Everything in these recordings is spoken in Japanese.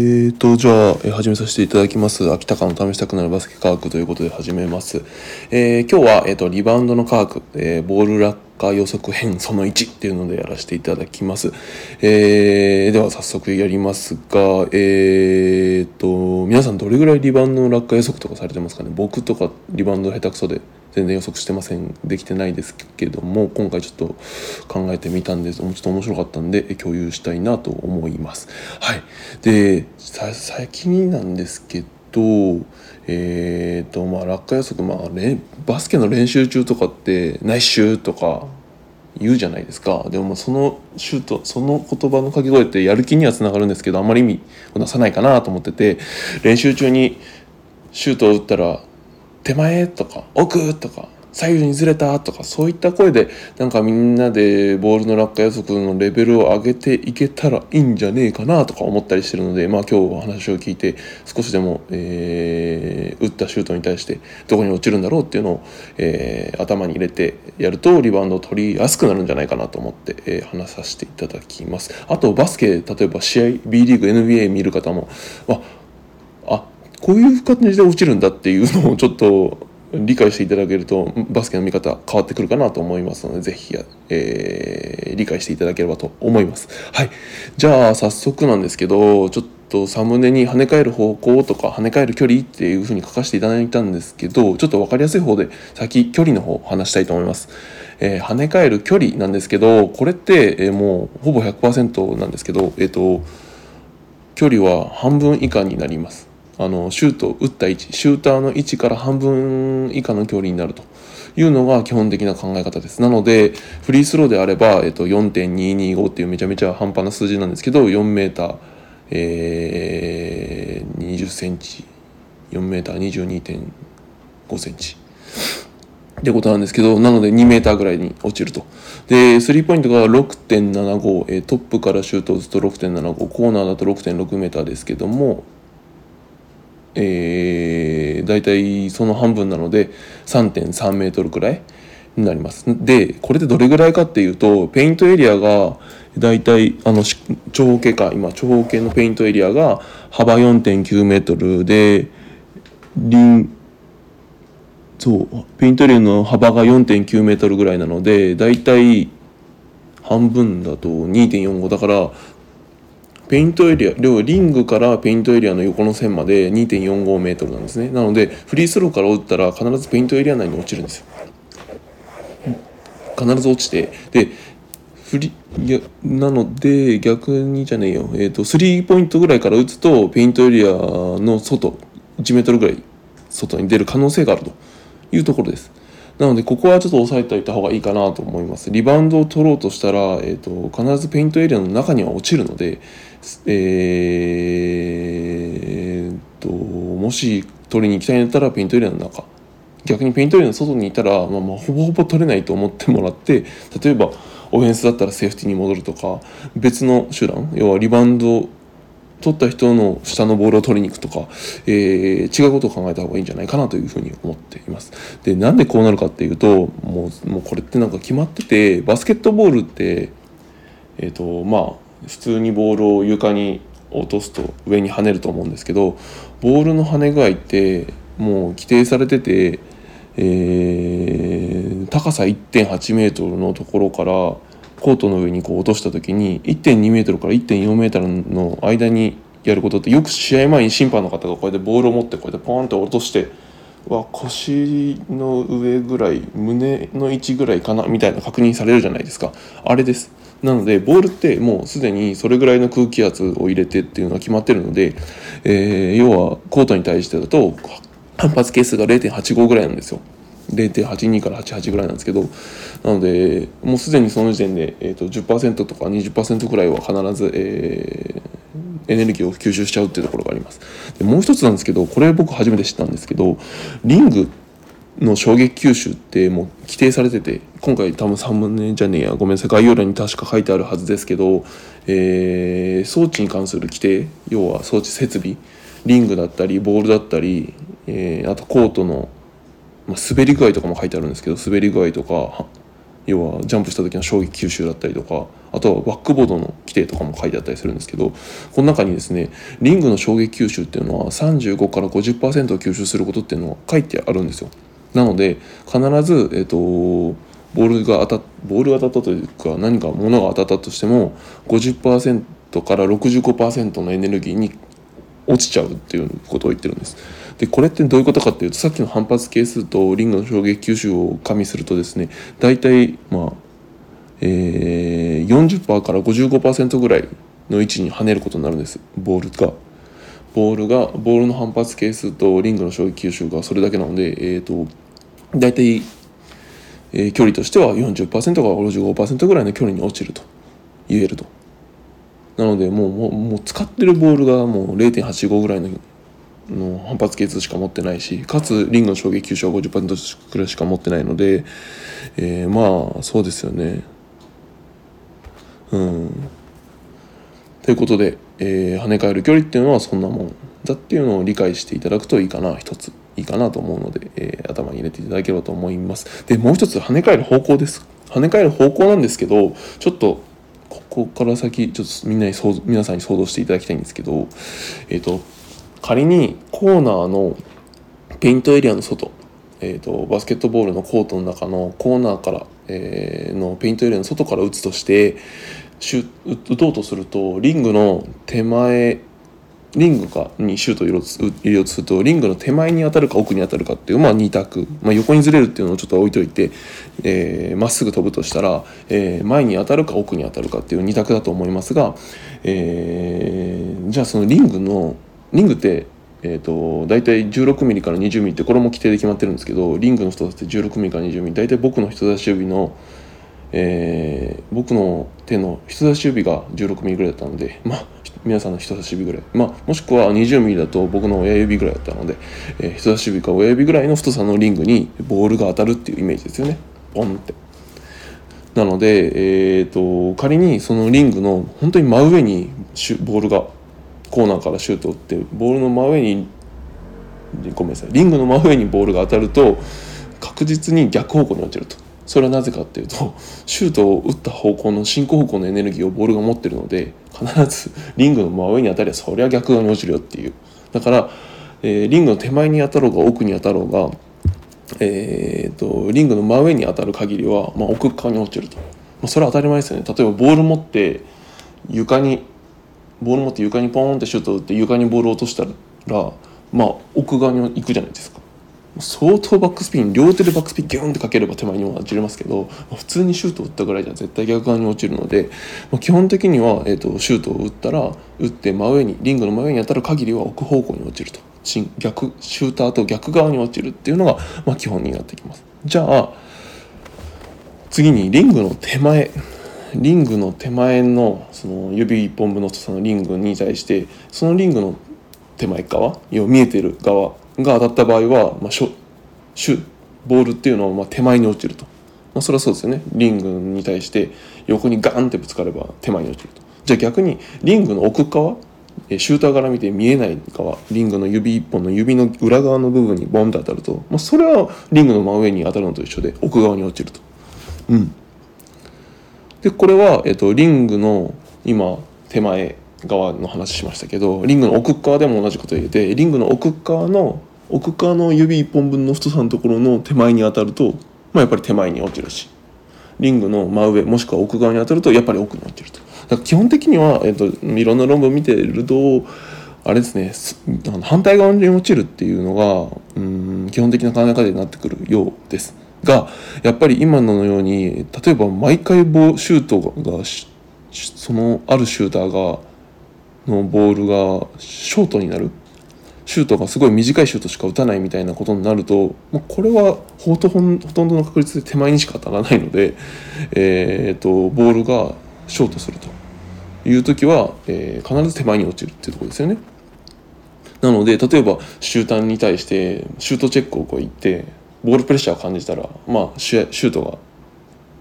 えーと、じゃあ、始めさせていただきます。秋田の試したくなるバスケ科学ということで始めます。えー今日は、えーと、リバウンドの科学、えーボール落下予測編その1っていうのでやらせていただきます。えーでは早速やりますが、えーと、皆さんどれぐらいリバウンドの落下予測とかされてますかね？僕とかリバウンド下手くそで全然予測してません。できてないですけども今回ちょっと考えてみたんです。ちょっと面白かったんで共有したいなと思います。はい。でさ先になんですけどえっ、とまあ落下予測まあねバスケの練習中とかってナイスシューとか言うじゃないですか。でもそのシュートその言葉の掛け声ってやる気にはつながるんですけどあんまり意味を出さないかなと思ってて練習中にシュートを打ったら手前とか奥とか左右にずれたとかそういった声でなんかみんなでボールの落下予測のレベルを上げていけたらいいんじゃねえかなとか思ったりしてるのでまあ今日お話を聞いて少しでも、えー打ったシュートに対してどこに落ちるんだろうっていうのを、えー頭に入れてやるとリバウンドを取りやすくなるんじゃないかなと思って、えー話させていただきます。あとバスケ例えば試合 B リーグ NBA 見る方もこういう感じで落ちるんだっていうのをちょっと理解していただけるとバスケの見方変わってくるかなと思いますのでぜひ、えー理解していただければと思います。はい。じゃあ早速なんですけどちょっとサムネに跳ね返る方向とか跳ね返る距離っていう風に書かせていただいたんですけどちょっと分かりやすい方で先距離の方を話したいと思います。えー跳ね返る距離なんですけどこれって、えーもうほぼ100%なんですけどえっ、と距離は半分以下になります。あのシュートを打った位置シューターの位置から半分以下の距離になるというのが基本的な考え方です。なのでフリースローであれば、えっと、4.225っていうめちゃめちゃ半端な数字なんですけど4メーター、えー、20センチ4メーター22.5センチ。ってことなんですけどなので2メーターぐらいに落ちると。でスリーポイントが6.75、えートップからシュートを打つと6.75コーナーだと6.6メーターですけどもえー、大体その半分なので3.3メートルくらいになります。でこれでどれぐらいかっていうとペイントエリアが大体あの長方形か今長方形のペイントエリアが幅4.9メートルで輪そうペイントエリアの幅が4.9メートルぐらいなのでだいたい半分だと2.45だからペイントエリア要はリングからペイントエリアの横の線まで2.45メートルなんですね。なのでフリースローから打ったら必ずペイントエリア内に落ちるんです。よ必ず落ちて。でフリいやなので逆にじゃねえよ、えー、とスリーポイントぐらいから打つとペイントエリアの外1メートルぐらい外に出る可能性があると。いうところです。なのでここはちょっと押さえておいた方がいいかなと思います。リバウンドを取ろうとしたら、えー、と必ずペイントエリアの中には落ちるのでえー、ともし取りに行きたいんだったらペイントエリアの中逆にペイントエリアの外にいたら、まあ、まあほぼほぼ取れないと思ってもらって例えばオフェンスだったらセーフティーに戻るとか別の手段要はリバウンド取った人の下のボールを取りに行くとか、えー違うことを考えた方がいいんじゃないかなというふうに思っています。でなんでこうなるかっていうともうもうこれってなんか決まっててバスケットボールってえっ、とまあ普通にボールを床に落とすと上に跳ねると思うんですけどボールの跳ね具合ってもう規定されてて、えー高さ1.8メートルのところからコートの上にこう落とした時に1.2メートルから1.4メートルの間にやることってよく試合前に審判の方がこうやってボールを持ってこうやってポーンって落としてわ腰の上ぐらい胸の位置ぐらいかなみたいな確認されるじゃないですか。あれです。なのでボールってもうすでにそれぐらいの空気圧を入れてっていうのが決まってるので、えー要はコートに対してだと反発係数が0.85ぐらいなんですよ。0.82から88ぐらいなんですけどなのでもうすでにその時点で、えー、と10%とか20%ぐらいは必ず、えーエネルギーを吸収しちゃうっていうところがあります。でもう一つなんですけどこれ僕初めて知ったんですけどリングの衝撃吸収ってもう規定されてて今回多分3分年じゃねえやごめんなさい概要欄に確か書いてあるはずですけど、えー装置に関する規定要は装置設備リングだったりボールだったり、えーあとコートの、まあ、滑り具合とかも書いてあるんですけど滑り具合とか要はジャンプした時の衝撃吸収だったりとかあとはバックボードの規定とかも書いてあったりするんですけどこの中にですねリングの衝撃吸収っていうのは35から50%を吸収することっていうのは書いてあるんですよ。なので必ず、えーと、ボールが当たボールが当たったというか何か物が当たったとしても50%から65%のエネルギーに落ちちゃうっていうことを言ってるんです。でこれってどういうことかっていうとさっきの反発係数とリングの衝撃吸収を加味するとですね大体まあえー、40%から55%ぐらいの位置に跳ねることになるんですボールが。ボールがボールの反発係数とリングの衝撃吸収がそれだけなので、えーと、大体、えー、距離としては40%から55%ぐらいの距離に落ちると言えると。なのでもうもうもう使ってるボールがもう0.85ぐらいのの反発係数しか持ってないしかつリングの衝撃吸収は50%くらいしか持ってないので、えー、まあそうですよね。うん。ということで、えー、跳ね返る距離っていうのはそんなもんだっていうのを理解していただくといいかな一ついいかなと思うので、えー、頭に入れていただければと思います。でもう一つ跳ね返る方向です。跳ね返る方向なんですけどちょっとここから先ちょっとみんなに皆さんに想像していただきたいんですけどえっ、ー、と仮にコーナーのペイントエリアの外えーと、バスケットボールのコートの中のコーナーから、えー、のペイントエリアの外から打つとしてシュ打とうとするとリングの手前リングかにシュートを入れようとするとリングの手前に当たるか奥に当たるかっていうまあ2択、まあ、横にずれるっていうのをちょっと置いといてま、えー、っすぐ飛ぶとしたら、えー、前に当たるか奥に当たるかっていう2択だと思いますが、えー、じゃあそのリングのリングってえーと、大体 16mm から 20mm ってこれも規定で決まってるんですけどリングの太さって 16mm から 20mm 大体僕の人差し指の、えー、僕の手の人差し指が 16mm ぐらいだったのでまあ皆さんの人差し指ぐらい、まあ、もしくは 20mm だと僕の親指ぐらいだったので、えー、人差し指か親指ぐらいの太さのリングにボールが当たるっていうイメージですよね。ポンって。なので、えーと仮にそのリングの本当に真上にボールがコーナーからシュートを打ってボールの真上にごめんなさいリングの真上にボールが当たると確実に逆方向に落ちると。それはなぜかっていうと シュートを打った方向の進行方向のエネルギーをボールが持ってるので必ずリングの真上に当たりゃそりゃ逆側に落ちるよっていう。だから、えー、リングの手前に当たろうが奥に当たろうが、えーと、リングの真上に当たる限りは、まあ、奥側に落ちると、まあ、それは当たり前ですよね。例えばボール持って床にボール持って床にポーンってシュート打って床にボールを落としたらまあ奥側に行くじゃないですか。相当バックスピン両手でバックスピンギュンってかければ手前にも落ちれますけど普通にシュートを打ったぐらいじゃ絶対逆側に落ちるので、基本的には、えーと、シュートを打ったら打って真上にリングの真上に当たる限りは奥方向に落ちると。逆シューターと逆側に落ちるっていうのが、まあ、基本になってきます。じゃあ次にリングの手前。リングの手前のその指1本分の太さのリングに対してそのリングの手前側要は見えてる側が当たった場合は、まあ、シュシュボールっていうのはまあ手前に落ちると、まあ、それはそうですよね。リングに対して横にガンってぶつかれば手前に落ちると。じゃあ逆にリングの奥側シューターから見て見えない側リングの指一本の指の裏側の部分にボンと当たると、まあ、それはリングの真上に当たるのと一緒で奥側に落ちると。うん。でこれは、えっと、リングの今手前側の話しましたけどリングの奥側でも同じこと言えてリングの奥側の奥側の指1本分の太さのところの手前に当たると、まあ、やっぱり手前に落ちるしリングの真上もしくは奥側に当たるとやっぱり奥に落ちると。だから基本的には、えっと、いろんな論文見てるとあれですね反対側に落ちるっていうのがうん基本的な考え方になってくるようです。がやっぱり今のように例えば毎回ボシュートがそのあるシューターがのボールがショートになるシュートがすごい短いシュートしか打たないみたいなことになると、まあ、これはほとんどの確率で手前にしか当たらないので、えーと、ボールがショートするという時は、えー、必ず手前に落ちるっていうところですよね。なので例えばシューターに対してシュートチェックをこう言ってボールプレッシャーを感じたら、まあ、シュート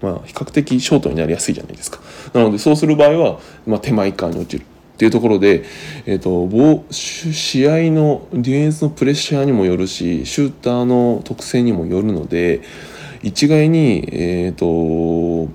が、まあ、比較的ショートになりやすいじゃないですか。なのでそうする場合は、まあ、手前側に落ちるていうところで、えーと、試合のディフェンスのプレッシャーにもよるしシューターの特性にもよるので一概にえっ、と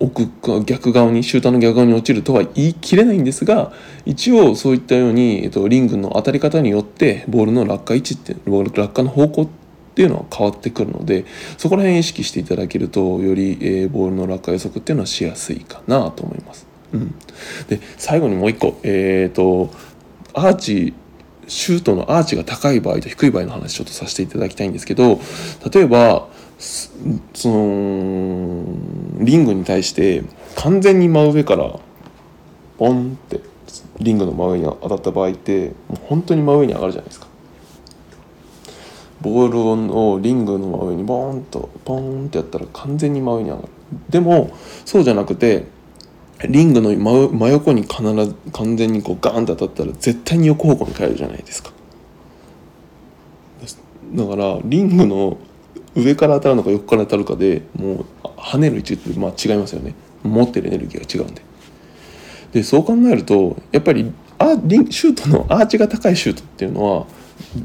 奥逆側にシューターの逆側に落ちるとは言い切れないんですが一応そういったように、えっと、リングの当たり方によってボールの落下位置ってボール落下の方向っていうのは変わってくるのでそこら辺意識していただけるとより、えー、ボールの落下予測っていうのはしやすいかなと思います。うん、で最後にもう一個えっ、ー、とアーチシュートのアーチが高い場合と低い場合の話ちょっとさせていただきたいんですけど例えばそのリングに対して完全に真上からボンってリングの真上に当たった場合ってもう本当に真上に上がるじゃないですか。ボールをリングの真上にボーンとポーンってやったら完全に真上に上がる。でもそうじゃなくてリングの真横に必ず完全にこうガーンと当たったら絶対に横方向に帰るじゃないですか。だからリングの上から当たるのか横から当たるかでもう跳ねる位置ってまあ違いますよね。持ってるエネルギーが違うんで。でそう考えるとやっぱりあリンシュートのアーチが高いシュートっていうのは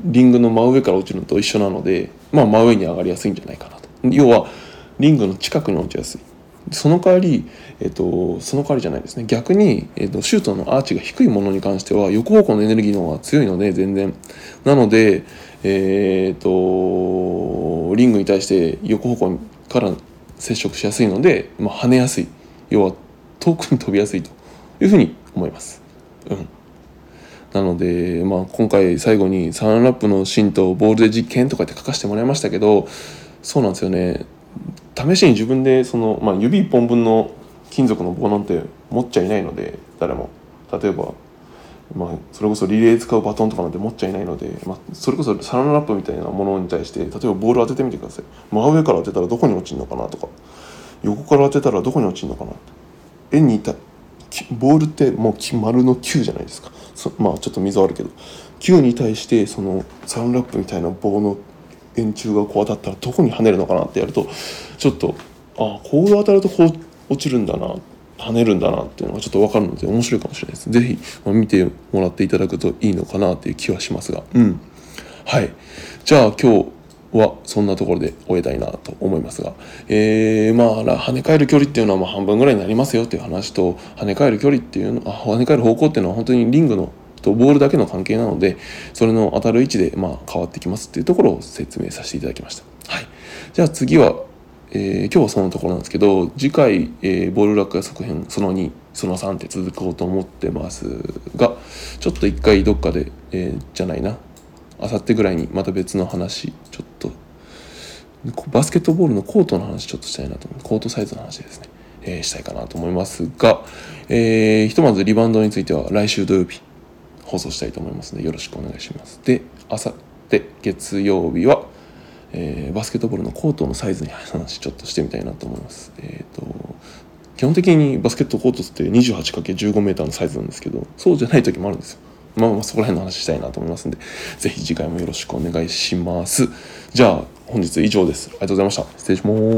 リングの真上から落ちるのと一緒なので、まあ、真上に上がりやすいんじゃないかなと。要はリングの近くに落ちやすい。その代わり、えっと、その代わりじゃないですね。逆に、えっと、シュートのアーチが低いものに関しては横方向のエネルギーの方が強いので全然。なのでえっ、とリングに対して横方向から接触しやすいので、まあ、跳ねやすい。要は遠くに飛びやすいというふうに思います。うん。なので、まあ、今回最後にサランラップの芯とボールで実験とかって書かせてもらいましたけどそうなんですよね。試しに自分でその、まあ、指1本分の金属の棒なんて持っちゃいないので誰も。例えば、まあ、それこそリレー使うバトンとかなんて持っちゃいないので、まあ、それこそサランラップみたいなものに対して例えばボール当ててみてください。真上から当てたらどこに落ちるのかなとか。横から当てたらどこに落ちるのかなって。円にいたボールってもう丸の球じゃないですか。まあちょっと溝あるけど。球に対してそのサランラップみたいな棒の円柱がこう当たったらどこに跳ねるのかなってやるとちょっとあこう当たるとこう落ちるんだな跳ねるんだなっていうのがちょっと分かるので面白いかもしれないです。是非、まあ、見てもらっていただくといいのかなっていう気はしますが。うん。はい。じゃあ今日はそんなところで終えたいなと思いますが、えー、まあ跳ね返る距離っていうのはまあ半分ぐらいになりますよっていう話と跳ね返る距離っていうのあ跳ね返る方向っていうのは本当にリングのとボールだけの関係なのでそれの当たる位置でまあ変わってきますっていうところを説明させていただきました。はい、じゃあ次は、えー、今日はそのところなんですけど次回、えー、ボール落下側編その2その3って続こうと思ってますがちょっと一回どっかで、えー、じゃないな。あさってぐらいにまた別の話ちょっとバスケットボールのコートの話ちょっとしたいなと思コートサイズの話ですね、えー、したいかなと思いますが、えー、ひとまずリバウンドについては来週土曜日放送したいと思いますのでよろしくお願いします。で、あさって月曜日は、えー、バスケットボールのコートのサイズに話ちょっとしてみたいなと思います。えっ、ー、と基本的にバスケットコートって 28×15m のサイズなんですけどそうじゃない時もあるんですよ。まあ、まあそこら辺の話したいなと思いますんで是非次回もよろしくお願いします。じゃあ本日以上です。ありがとうございました。失礼します。